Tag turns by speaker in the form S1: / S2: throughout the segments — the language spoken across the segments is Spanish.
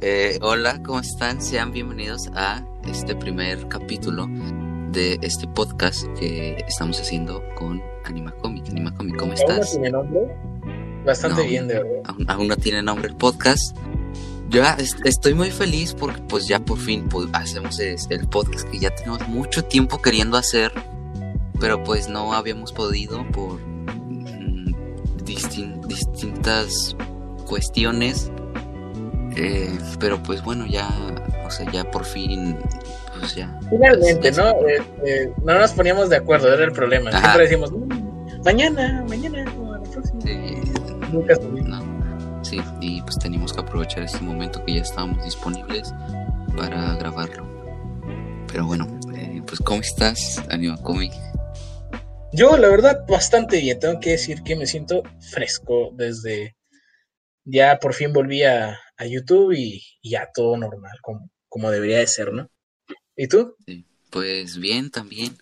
S1: Eh, hola, ¿cómo están? Sean bienvenidos a este primer capítulo de este podcast que estamos haciendo con Anima Comic. Anima Comic, ¿cómo
S2: ¿Aún no
S1: estás?
S2: tiene nombre? Bastante
S1: No.
S2: bien, de verdad.
S1: Aún, aún no tiene nombre el podcast. Yo estoy muy feliz porque pues ya por fin pues, hacemos el podcast que ya tenemos mucho tiempo queriendo hacer, pero pues no habíamos podido por mm, distin- distintas cuestiones. Eh, pero pues bueno, ya, o sea, ya por fin, pues ya.
S2: Finalmente, ¿no? Eh, eh, no nos poníamos de acuerdo, era el problema.
S1: Ajá.
S2: Siempre decimos, "Mm, mañana, mañana, o a la próxima. Nunca.
S1: No, sí, y pues teníamos que aprovechar este momento que ya estábamos disponibles para grabarlo. Pero bueno, eh, pues ¿cómo estás, Anima Comic?
S2: Yo, la verdad, bastante bien. Tengo que decir que me siento fresco desde. Ya por fin volví a, a YouTube y, ya todo normal, como, como debería de ser, ¿no? ¿Y tú?
S1: Pues bien, también.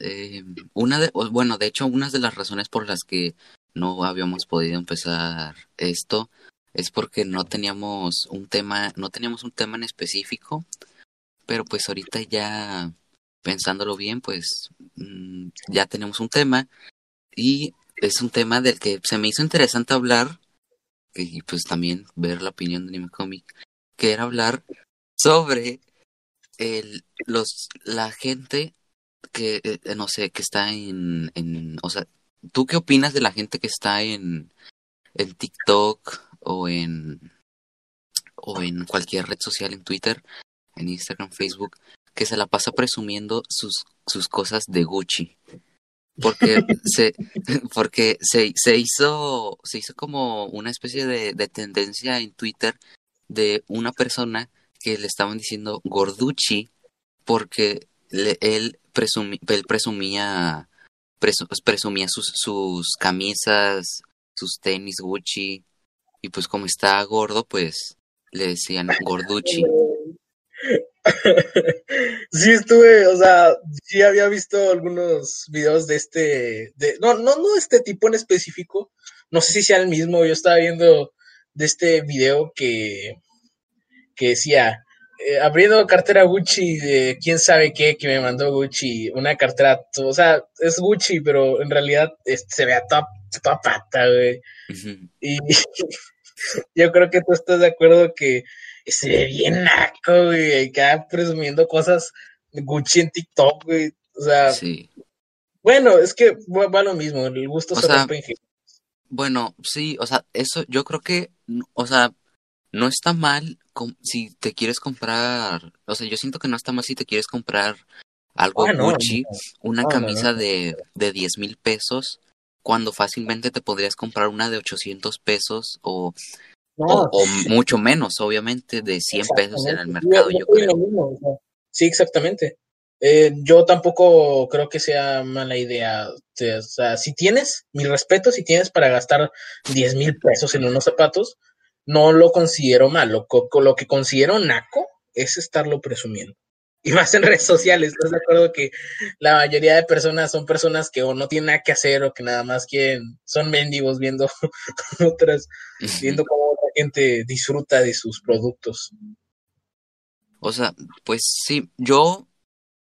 S1: Eh, una de, bueno, de hecho, una de las razones por las que no habíamos podido empezar esto es porque no teníamos un tema, no teníamos un tema en específico, pero pues ahorita ya pensándolo bien, pues mm, ya tenemos un tema y es un tema del que se me hizo interesante hablar y pues también ver la opinión de Anime Comic, que era hablar sobre el, los, la gente que, eh, no sé, que está en, en, o sea, ¿tú qué opinas de la gente que está en, en TikTok o en, o en cualquier red social, en Twitter, en Instagram, Facebook, que se la pasa presumiendo sus, sus cosas de Gucci? Porque se, porque se, se hizo, se hizo como una especie de, de tendencia en Twitter de una persona que le estaban diciendo Gorducci porque le- él, presumi- él presumía presu- presumía sus, sus camisas, sus tenis Gucci y pues como está gordo pues le decían Gorducci.
S2: sí estuve, o sea, sí había visto algunos videos de este, de, no, no, no de este tipo en específico, no sé si sea el mismo, yo estaba viendo de este video que, que decía, eh, abriendo cartera Gucci de quién sabe qué que me mandó Gucci, una cartera, o sea, es Gucci, pero en realidad este, se ve a toda, toda pata, güey. Y yo creo que tú estás de acuerdo que se ve bien naco, güey, acá presumiendo cosas de Gucci en TikTok, güey. O sea,
S1: Sí.
S2: bueno, es que va, va lo mismo, el gusto
S1: O
S2: se
S1: sea,
S2: rompe en.
S1: Bueno, sí, o sea, eso yo creo que, o sea, no está mal si te quieres comprar, o sea, yo siento que no está mal si te quieres comprar algo
S2: Ah,
S1: Gucci, una
S2: no, no,
S1: camisa de, de 10 mil pesos, cuando fácilmente te podrías comprar una de 800 pesos o,
S2: No,
S1: o, o mucho menos, obviamente, de 100 pesos en el mercado,
S2: Yo-
S1: yo
S2: yo opino
S1: creo.
S2: lo mismo, o sea, sí, exactamente. Eh, yo tampoco creo que sea mala idea. O sea, si tienes, mi respeto, si tienes para gastar 10 mil pesos en unos zapatos, no lo considero malo. Lo que considero naco es estarlo presumiendo. Y más en redes sociales, ¿estás de acuerdo que la mayoría de personas son personas que o no tienen nada que hacer o que nada más quieren, son mendigos viendo otras, viendo cómo gente disfruta de sus productos.
S1: O sea, pues sí, yo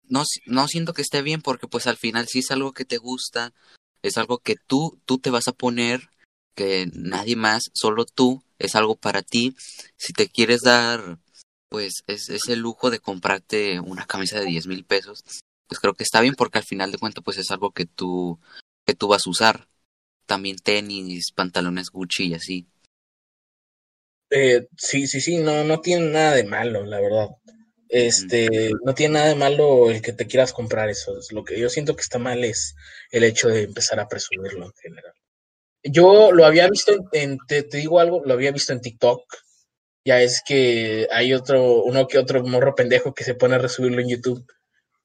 S1: no, no siento que esté bien porque pues al final sí es algo que te gusta, es algo que tú, tú te vas a poner, que nadie más, solo tú, es algo para ti. Si te quieres dar, pues es, ese lujo de comprarte una camisa de 10 mil pesos, pues creo que está bien porque al final de cuentas pues es algo que tú, que tú vas a usar. También tenis, pantalones Gucci y así.
S2: Eh, sí, sí, sí, no, no tiene nada de malo, la verdad. Este, no tiene nada de malo el que te quieras comprar eso. Es lo que yo siento que está mal es el hecho de empezar a presumirlo en general. Yo lo había visto en, en- te, te digo algo, lo había visto en TikTok. Ya es que hay otro, uno que otro morro pendejo que se pone a resubirlo en YouTube.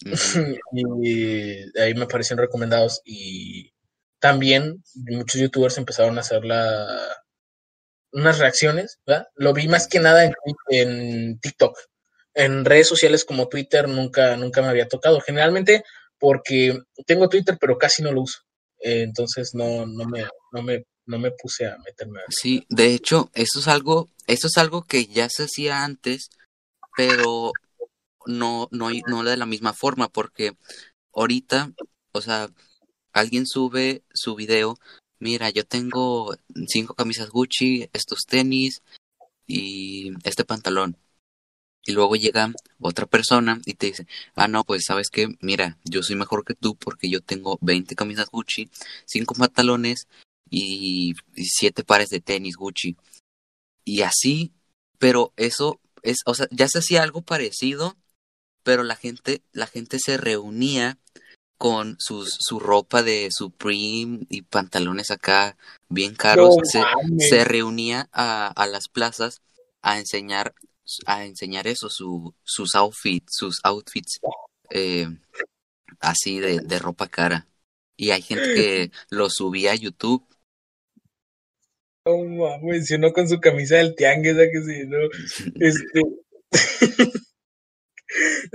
S2: Y ahí me aparecieron recomendados y también muchos youtubers empezaron a hacer la, unas reacciones, ¿verdad? Lo vi más que nada en, en TikTok. En redes sociales como Twitter nunca, nunca me había tocado. Generalmente porque tengo Twitter, pero casi no lo uso. Eh, entonces no, no, me, no me no me puse a meterme a
S1: Sí, de hecho, eso es algo, eso es algo que ya se hacía antes, pero no, no, no de la misma forma, porque ahorita, o sea, alguien sube su video, mira, yo tengo cinco camisas Gucci, estos tenis y este pantalón. Y luego llega otra persona y te dice, ah, no, pues sabes que, mira, yo soy mejor que tú porque yo tengo 20 camisas Gucci, cinco pantalones y, siete pares de tenis Gucci. Y así, pero eso es, o sea, ya se hacía algo parecido, pero la gente, la gente se reunía con sus, su ropa de Supreme y pantalones acá bien caros, se, se, reunía a, a las plazas a enseñar a enseñar eso, su, sus outfits, sus outfits eh, así de, de, ropa cara. Y hay gente que lo subía a YouTube.
S2: Oh, mames, si uno con su camisa del tianguis, que sí, no? Este...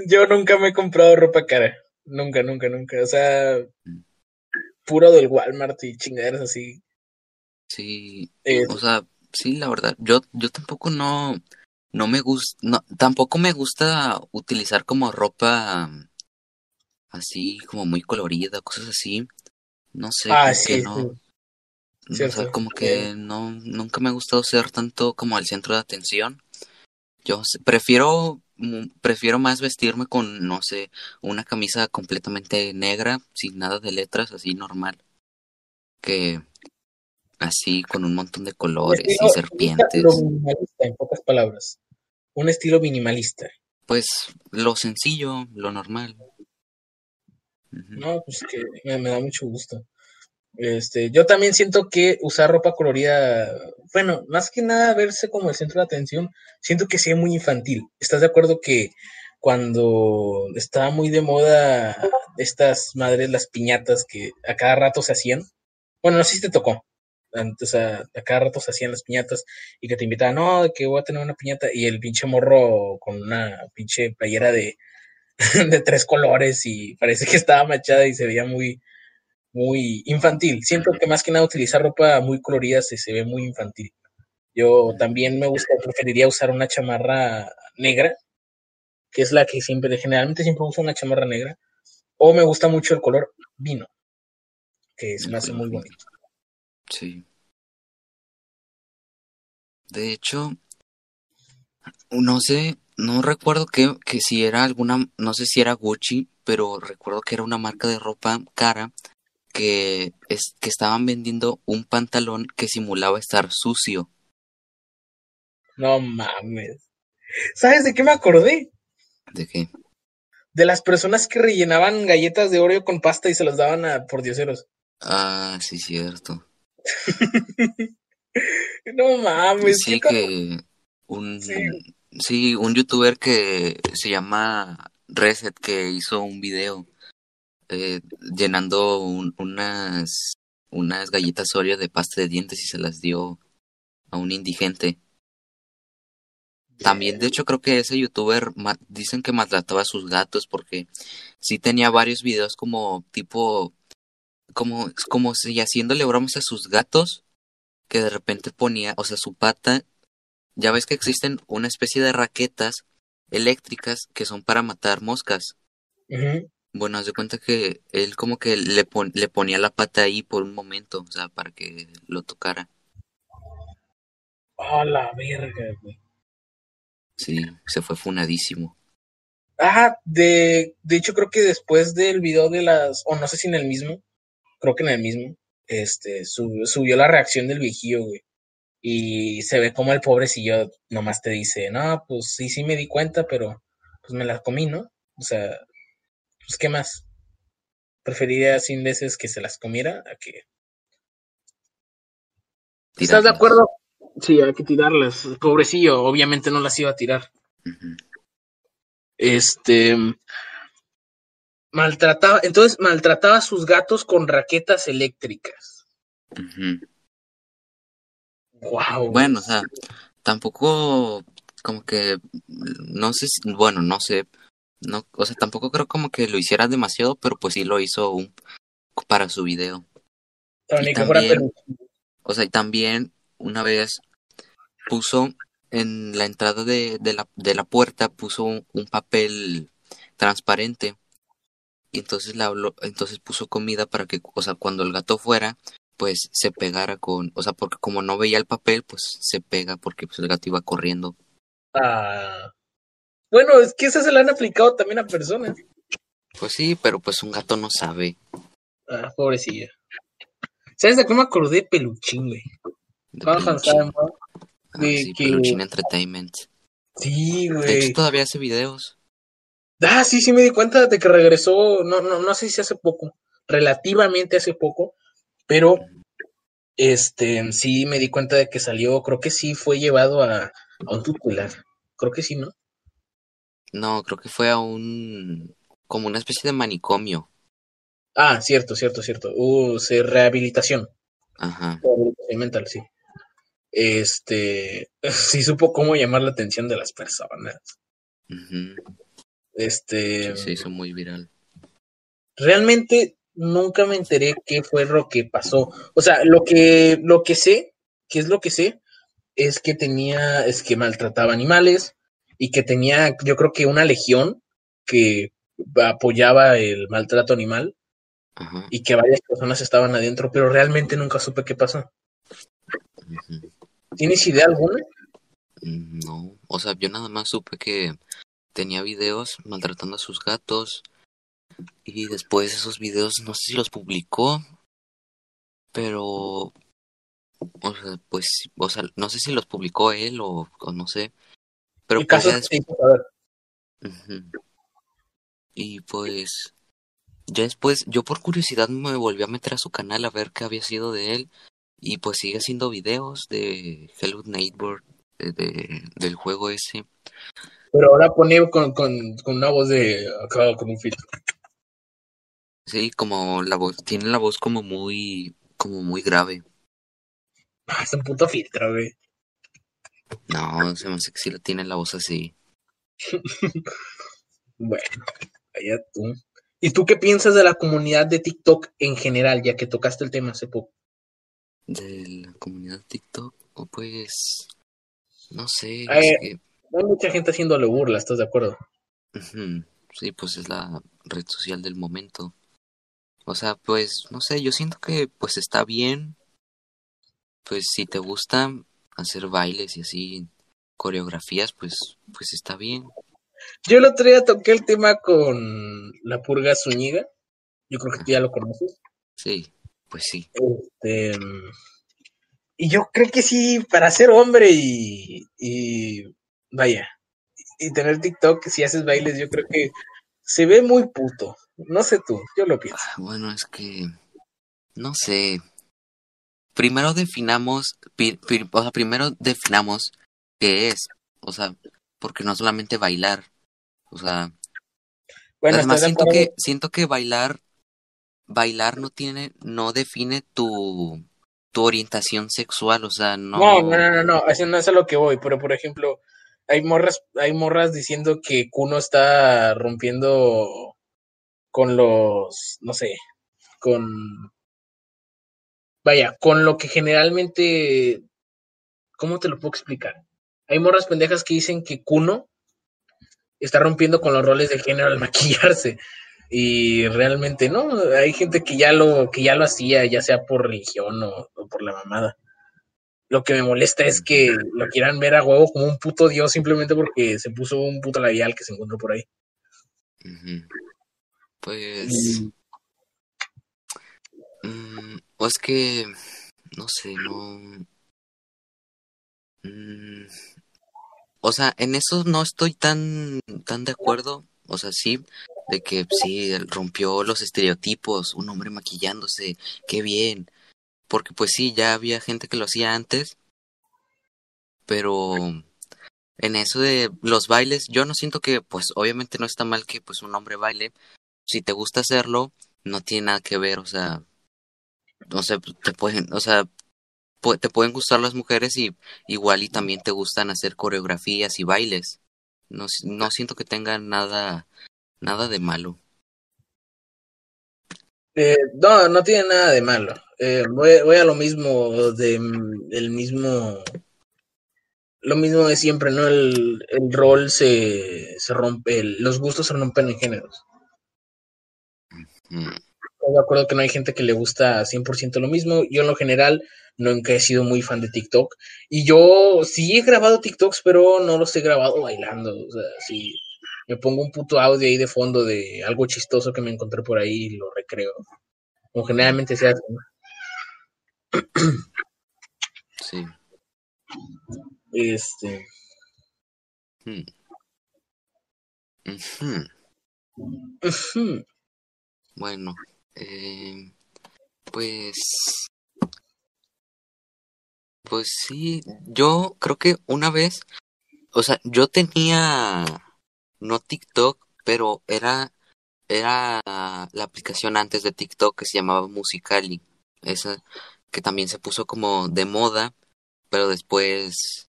S2: Yo nunca me he comprado ropa cara. Nunca, nunca, nunca. O sea, puro del Walmart y chingaderas así.
S1: Sí, o sea, sí, la verdad, yo, yo tampoco no, no me gusta, no, tampoco me gusta utilizar como ropa así como muy colorida, cosas así. No sé,
S2: ah,
S1: no, como que no, nunca me ha gustado ser tanto como el centro de atención. Yo prefiero, prefiero más vestirme con, no sé, una camisa completamente negra, sin nada de letras, así normal, que así con un montón de colores y serpientes.
S2: en pocas palabras un estilo minimalista.
S1: Pues lo sencillo, lo normal.
S2: No, pues que me, da mucho gusto. Este, yo también siento que usar ropa colorida, bueno, más que nada verse como el centro de atención, siento que sea muy infantil. ¿Estás de acuerdo que cuando estaba muy de moda estas madres, las piñatas que a cada rato se hacían? Bueno, no sé si te tocó antes a, cada rato se hacían las piñatas y que te invitaban, no, que voy a tener una piñata y el pinche morro con una pinche playera de, de tres colores y parece que estaba machada y se veía muy, muy infantil. Siento que más que nada utilizar ropa muy colorida se, se ve muy infantil. Yo también me gusta, preferiría usar una chamarra negra, que es la que siempre, generalmente siempre uso una chamarra negra, o me gusta mucho el color vino, que se me hace muy bonito.
S1: Sí. De hecho, no sé, no recuerdo que, que si era alguna, no sé si era Gucci, pero recuerdo que era una marca de ropa cara que, es, que estaban vendiendo un pantalón que simulaba estar sucio.
S2: No mames. ¿Sabes de qué me acordé?
S1: ¿De qué?
S2: De las personas que rellenaban galletas de Oreo con pasta y se las daban a por dioseros.
S1: Ah, sí, cierto.
S2: no mames.
S1: Sí, que un, sí. un youtuber que se llama Reset que hizo un video eh, llenando unas, unas galletas Oreo de pasta de dientes y se las dio a un indigente. También, de hecho, creo que ese youtuber dicen que maltrataba a sus gatos porque sí tenía varios videos como tipo como, como si haciéndole bromas a sus gatos, que de repente ponía, o sea, su pata, ya ves que existen una especie de raquetas eléctricas que son para matar moscas. Bueno, haz de cuenta que él como que le, le ponía la pata ahí por un momento, o sea, para que lo tocara.
S2: A la verga, güey.
S1: Sí, se fue funadísimo.
S2: Ah, de, de hecho creo que después del video de las, o no sé si en el mismo, creo que en el mismo, este, subió la reacción del viejillo, güey. Y se ve como el pobrecillo nomás te dice, no, pues sí, sí me di cuenta, pero pues me la comí, ¿no? O sea, pues qué más. Preferiría cien veces que se las comiera a que... ¿Estás de acuerdo? Sí, hay que tirarlas. Pobrecillo, obviamente no las iba a tirar. Este, Maltrataba, entonces maltrataba a sus gatos con raquetas eléctricas. Wow.
S1: Bueno, o sea, tampoco como que no sé, bueno, no sé, no, o sea, tampoco creo como que lo hiciera demasiado, pero pues sí lo hizo un, para su video.
S2: También,
S1: O sea, y también una vez puso en la entrada de, de, la, de la puerta, puso un, un papel transparente. Y entonces le habló, entonces puso comida para que, o sea, cuando el gato fuera, pues se pegara con, o sea, porque como no veía el papel, pues se pega porque pues, el gato iba corriendo.
S2: Ah. Bueno, es que esas se la han aplicado también a personas.
S1: Pues sí, pero pues un gato no sabe.
S2: Ah, pobrecilla. ¿Sabes de qué me acordé? Peluchín, güey.
S1: De Peluchín. Ah,
S2: de
S1: sí,
S2: que-
S1: Peluchín Entertainment.
S2: Sí,
S1: De
S2: güey.
S1: hecho, todavía hace videos.
S2: Ah, sí, sí me di cuenta de que regresó, no, no, no sé si hace poco, relativamente hace poco, pero este sí me di cuenta de que salió, creo que sí fue llevado a, a un tutelar. Creo que sí, ¿no?
S1: No, creo que fue a un, como una especie de manicomio.
S2: Ah, cierto, cierto, cierto. Uh, se rehabilitación.
S1: Ajá.
S2: Rehabilitación mental, sí. Este sí supo cómo llamar la atención de las personas.
S1: ujú,
S2: Este
S1: sí, se hizo muy viral.
S2: realmente nunca me enteré qué fue lo que pasó. O sea, lo que, lo que sé, que es lo que sé, es que tenía, es que maltrataba animales y que tenía, yo creo que una legión que apoyaba el maltrato animal
S1: Ajá.
S2: y que varias personas estaban adentro, pero realmente nunca supe qué pasó. ¿Tienes idea alguna?
S1: Mm, No, o sea, yo nada más supe que tenía videos maltratando a sus gatos y después esos videos no sé si los publicó, pero, o sea, pues, o sea, no sé si los publicó él o, o no sé, pero
S2: El
S1: pues
S2: es que.
S1: Y pues ya después, yo por curiosidad me volví a meter a su canal a ver qué había sido de él y pues sigue haciendo videos de Hello Neighbor, de, de- del juego ese.
S2: Pero ahora pone con, con, con una voz de acá con un filtro.
S1: Sí, como la voz, tiene la voz como muy, como muy grave.
S2: Ah, es un puto filtro, güey.
S1: No, se me hace que sí la tiene la voz así.
S2: Bueno, allá tú. ¿Y tú qué piensas de la comunidad de TikTok en general, ya que tocaste el tema hace poco?
S1: De la comunidad TikTok, o pues, no sé, es
S2: Eh,
S1: que,
S2: Hay mucha gente haciéndole burla, ¿estás de acuerdo?
S1: Sí, pues es la red social del momento. O sea, pues, no sé, yo siento que pues está bien. Pues si te gusta hacer bailes y así, coreografías, pues, pues está bien.
S2: Yo el otro día toqué el tema con la purga Zúñiga. Yo creo que tú ya lo conoces.
S1: Sí, pues sí.
S2: Este, y yo creo que sí, para ser hombre y, y vaya, y tener TikTok, si haces bailes, yo creo que se ve muy puto. No sé tú, yo lo pienso.
S1: Ah, Bueno, es que, no sé. Primero definamos, pi- pi- o sea, primero definamos qué es. O sea, porque no solamente bailar. O sea,
S2: Bueno,
S1: Además,
S2: ¿estás de
S1: siento que, siento que bailar, bailar no tiene, no define tu, tu orientación sexual, o sea, no.
S2: No, no, no, no, no, no es a lo que voy, pero por ejemplo, hay morras, hay morras diciendo que Kuno está rompiendo con los, no sé, con, vaya, con lo que generalmente, ¿cómo te lo puedo explicar? Hay morras pendejas que dicen que Kuno está rompiendo con los roles de género al maquillarse. Y realmente no, hay gente que ya lo, que ya lo hacía, ya sea por religión o, o por la mamada. Lo que me molesta es que lo quieran ver a huevo como un puto dios simplemente porque se puso un puto labial que se encontró por ahí.
S1: Pues,
S2: Y-
S1: mm, es que, no sé, no. Mm, o sea, en eso no estoy tan, tan de acuerdo. O sea, sí, de que sí, rompió los estereotipos, un hombre maquillándose, qué bien. Porque pues sí, ya había gente que lo hacía antes, pero en eso de los bailes, yo no siento que, pues obviamente no está mal que pues un hombre baile. Si te gusta hacerlo, no tiene nada que ver, o sea, o sea, te pueden, o sea, te pueden gustar las mujeres y igual y también te gustan hacer coreografías y bailes. No, no siento que tenga nada, nada de malo.
S2: Eh, no, no tiene nada de malo. Eh, voy, voy, a lo mismo de el mismo lo mismo de siempre, ¿no? El, el rol se, se rompe, el, los gustos se rompen en géneros. Mm. Estoy de acuerdo que no hay gente que le gusta 100% lo mismo. Yo en lo general nunca he sido muy fan de TikTok. Y yo sí he grabado TikToks, pero no los he grabado bailando. O sea, sí me pongo un puto audio ahí de fondo de algo chistoso que me encontré por ahí y lo recreo. Como generalmente se hace.
S1: Sí.
S2: Este.
S1: Hmm. Bueno, eh, pues. Pues sí, yo creo que una vez, o sea, yo tenía no TikTok, pero era era la aplicación antes de TikTok que se llamaba Musicali, esa que también se puso como de moda, pero después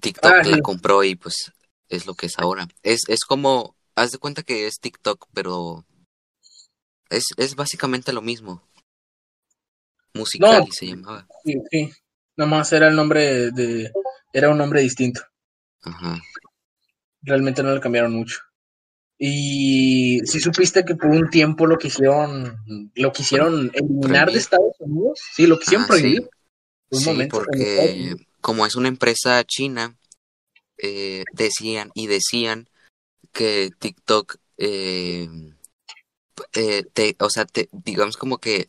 S1: TikTok ah, la compró y pues es lo que es ahora. Es, es como, haz de cuenta que es TikTok, pero es, es básicamente lo mismo. Musical se llamaba.
S2: Sí, sí. Nomás era el nombre de, era un nombre distinto.
S1: Ajá.
S2: Realmente no le cambiaron mucho. Y si supiste que por un tiempo lo quisieron, lo quisieron eliminar de Estados Unidos, sí, lo quisieron ah, prohibir.
S1: Sí, porque como es una empresa china, eh, decían y decían que TikTok, eh, eh, te, o sea, te, digamos como que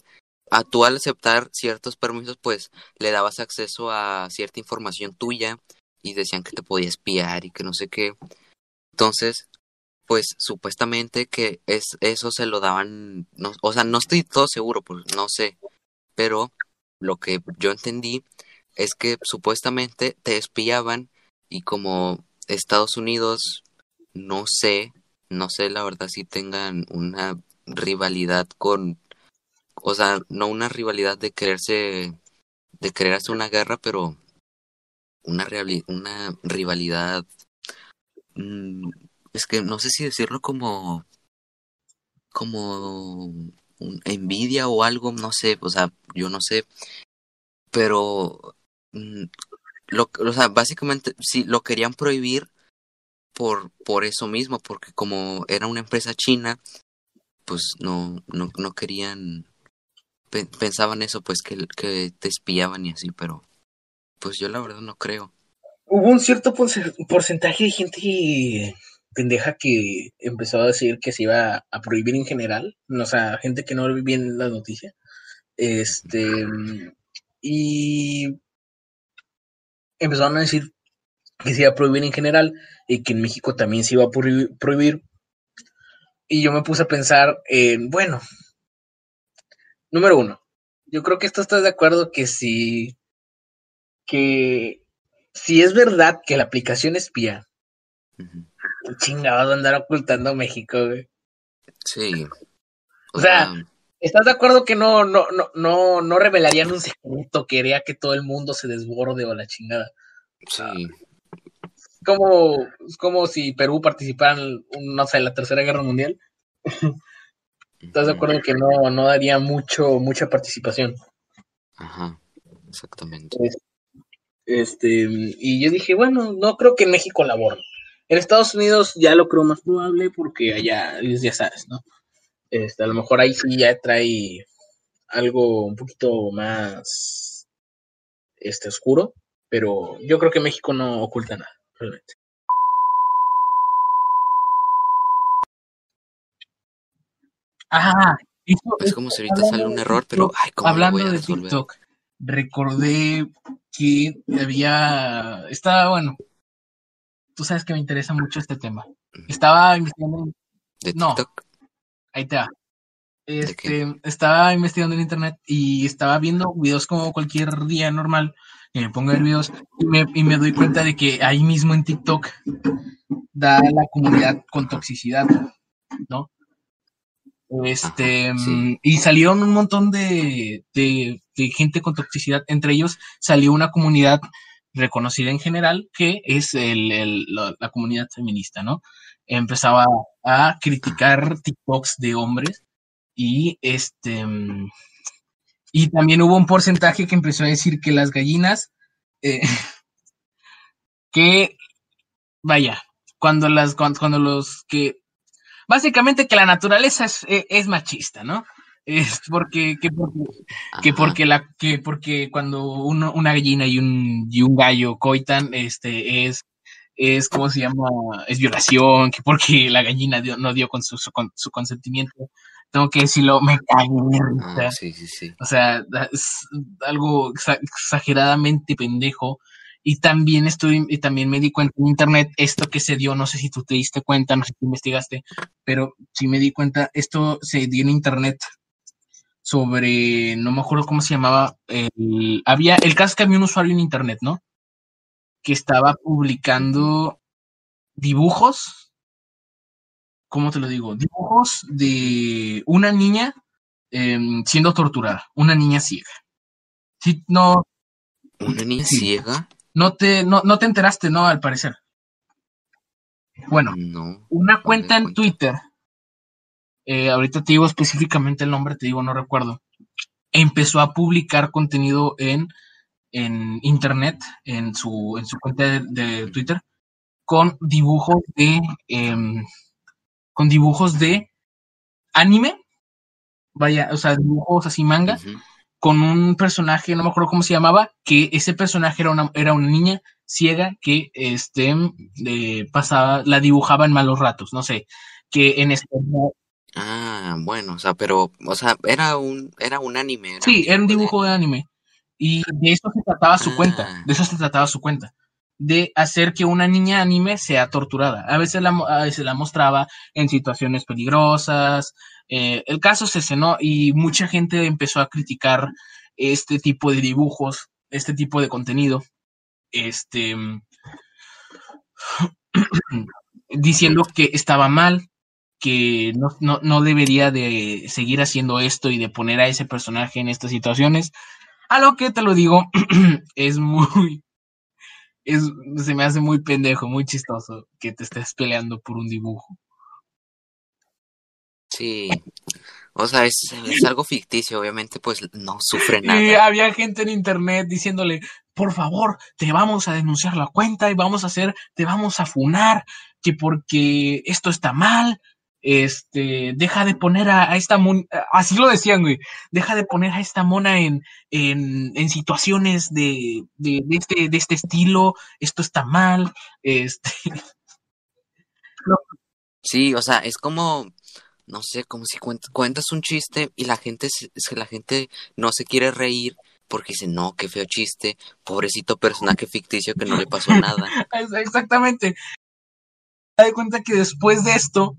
S1: a tú al aceptar ciertos permisos, pues le dabas acceso a cierta información tuya y decían que te podía espiar y que no sé qué. Entonces, pues supuestamente que es eso se lo daban, no, o sea, no estoy todo seguro, pues no sé, pero lo que yo entendí es que supuestamente te espiaban y como Estados Unidos, no sé, no sé la verdad si tengan una rivalidad con, o sea, no una rivalidad de quererse, de querer una guerra, pero una, una rivalidad, mm, es que no sé si decirlo como, como envidia o algo, no sé, o sea, yo no sé, pero mm, lo, o sea, básicamente sí lo querían prohibir por por eso mismo, porque como era una empresa china, pues no no no querían pensaban eso pues que que te espiaban y así, pero pues yo la verdad no creo.
S2: Hubo un cierto porcentaje de gente pendeja que empezó a decir que se iba a prohibir en general, o sea, gente que no vivía en la noticia. Este, y empezaron a decir que se iba a prohibir en general y que en México también se iba a prohibir. Y yo me puse a pensar en, bueno, número uno, yo creo que esto estás de acuerdo que si, que si es verdad que la aplicación espía, chingado andar ocultando México, güey.
S1: Sí.
S2: O sea, ¿Estás de acuerdo que no, no, no, no, no revelarían un secreto que haría que todo el mundo se desborde o la chingada?
S1: Sí.
S2: Como, como si Perú participara en, no sé, la Tercera Guerra Mundial. ¿Estás de acuerdo que no, no daría mucho, mucha participación?
S1: Ajá, exactamente.
S2: Este, y yo dije, bueno, no creo que en México laboren. En Estados Unidos ya lo creo más probable porque allá, ya sabes, ¿no? Este, a lo mejor ahí sí ya trae algo un poquito más este, oscuro, pero yo creo que México no oculta nada, realmente. Ah,
S1: es como si ahorita sale un error, pero ay, ¿cómo
S2: hablando de TikTok, recordé que había, estaba bueno, tú sabes que me interesa mucho este tema. Estaba investigando.
S1: ¿De TikTok?
S2: Ahí te va. Este, estaba investigando en internet y estaba viendo videos como cualquier día normal, que me pongo a ver videos y me, y me doy cuenta de que ahí mismo en TikTok da la comunidad con toxicidad, ¿no? Este, y salieron un montón de, de, gente con toxicidad, entre ellos salió una comunidad reconocida en general que es el, el, la comunidad feminista, ¿no? empezaba a criticar TikToks de hombres Y este. Y también hubo un porcentaje que empezó a decir que las gallinas. eh, que. Vaya. Cuando las. Cuando, cuando los que. Básicamente que la naturaleza es, es- es machista, ¿no? Es porque, que porque que porque la que porque cuando uno, una gallina y un y un gallo coitan este es es cómo se llama es violación que porque la gallina dio- no dio con su, su, con- su consentimiento tengo que decirlo me cago de
S1: Ah, sí, sí, sí.
S2: o sea es algo exa- exageradamente pendejo y también estoy y también me di cuenta en internet esto que se dio no sé si tú te diste cuenta no sé si investigaste pero sí me di cuenta esto se dio en internet sobre, no me acuerdo cómo se llamaba, el, había, el caso es que había un usuario en internet, ¿no? Que estaba publicando dibujos, ¿cómo te lo digo? Dibujos de una niña em, siendo torturada, una niña ciega. Sí, no,
S1: ¿Una niña
S2: Sí.
S1: ciega?
S2: no te, no, no te enteraste, ¿no? Al parecer. Bueno,
S1: No.
S2: una cuenta en. Twitter, eh, ahorita te digo específicamente el nombre, te digo, no recuerdo, empezó a publicar contenido en, en internet, en su, en su cuenta de, de Twitter, con dibujos de, em, con dibujos de anime, vaya, o sea, dibujos así manga, con un personaje, no me acuerdo cómo se llamaba, que ese personaje era una, era una niña ciega que este eh, pasaba, la dibujaba en malos ratos, no sé, que en este
S1: Ah, bueno, o sea, pero, o sea, era un, era un anime. Era
S2: sí, era un
S1: de-
S2: dibujo de anime. Y de eso se trataba su
S1: Ah.
S2: cuenta, de eso se trataba su cuenta. De hacer que una niña anime sea torturada. A veces la, a veces la mostraba en situaciones peligrosas. eh, el caso se cenó y mucha gente empezó a criticar este tipo de dibujos, este tipo de contenido. Este. diciendo que estaba mal, que no, no, no debería de seguir haciendo esto y de poner a ese personaje en estas situaciones. A lo que te lo digo, es muy, es, se me hace muy pendejo, muy chistoso que te estés peleando por un dibujo.
S1: Sí. O sea, es, es algo ficticio, obviamente, pues no sufre
S2: Y
S1: nada.
S2: había gente en internet diciéndole, por favor, te vamos a denunciar la cuenta y vamos a hacer, te vamos a funar, que porque esto está mal, este, deja de poner a, a esta mon así lo decían, güey, deja de poner a esta mona en, en, en situaciones de, de, de este, de este estilo, esto está mal, este,
S1: Sí, o sea, es como, no sé, como si cuent- cuentas un chiste y la gente, se- es que la gente no se quiere reír porque dice, no, qué feo chiste, pobrecito personaje ficticio que no le pasó nada.
S2: Exactamente. Me de cuenta que después de esto,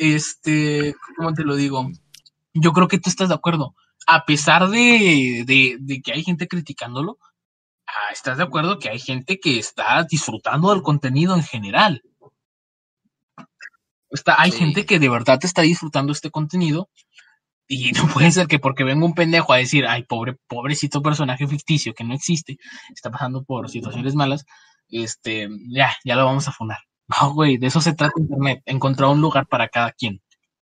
S2: este, ¿cómo te lo digo? Yo creo que tú estás de acuerdo. A pesar de, de, de que hay gente criticándolo, ah, estás de acuerdo que hay gente que está disfrutando del contenido en general. Está, hay
S1: Sí.
S2: gente que de verdad está disfrutando este contenido y no puede ser que porque venga un pendejo a decir, ay, pobre, pobrecito personaje ficticio que no existe, está pasando por situaciones malas, este, ya, ya lo vamos a funar. No, güey, de eso se trata Internet, encontrar un lugar para cada quien.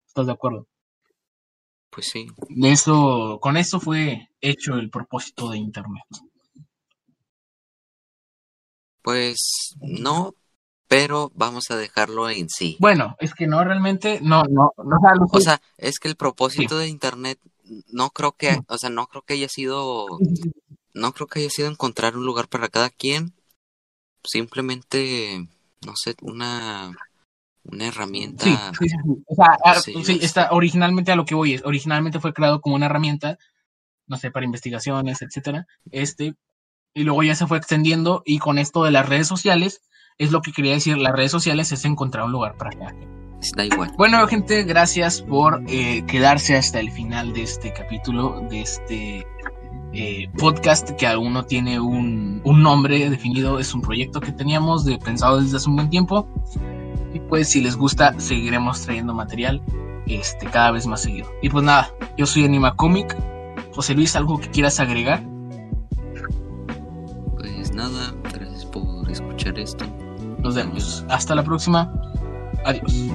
S2: ¿Estás de acuerdo?
S1: Pues sí.
S2: De eso, con eso fue hecho el propósito de Internet.
S1: Pues no, pero vamos a dejarlo en sí.
S2: Bueno, es que no, realmente, no, no, no, o sea, lo
S1: O sea, es que el propósito de internet no creo que, o sea, no creo que haya sido, no creo que haya sido encontrar un lugar para cada quien. Simplemente, no sé, una, una herramienta.
S2: Sí, sí, sí. O sea, a-
S1: Sí,
S2: sí, está originalmente a lo que voy es, originalmente fue creado como una herramienta, no sé, para investigaciones, etcétera, este, y luego ya se fue extendiendo y con esto de las redes sociales, es lo que quería decir, las redes sociales es encontrar un lugar para quien.
S1: Da igual.
S2: Bueno, gente, gracias por eh, quedarse hasta el final de este capítulo, de este eh, podcast que aún no tiene un, un nombre definido. Es un proyecto que teníamos de, pensado desde hace un buen tiempo. Y pues si les gusta, seguiremos trayendo material este, cada vez más seguido. Y pues nada, yo soy Anima Comic. José Luis, ¿algo que quieras agregar?
S1: Pues nada, gracias por escuchar esto.
S2: Nos vemos. Hasta la próxima. Adiós.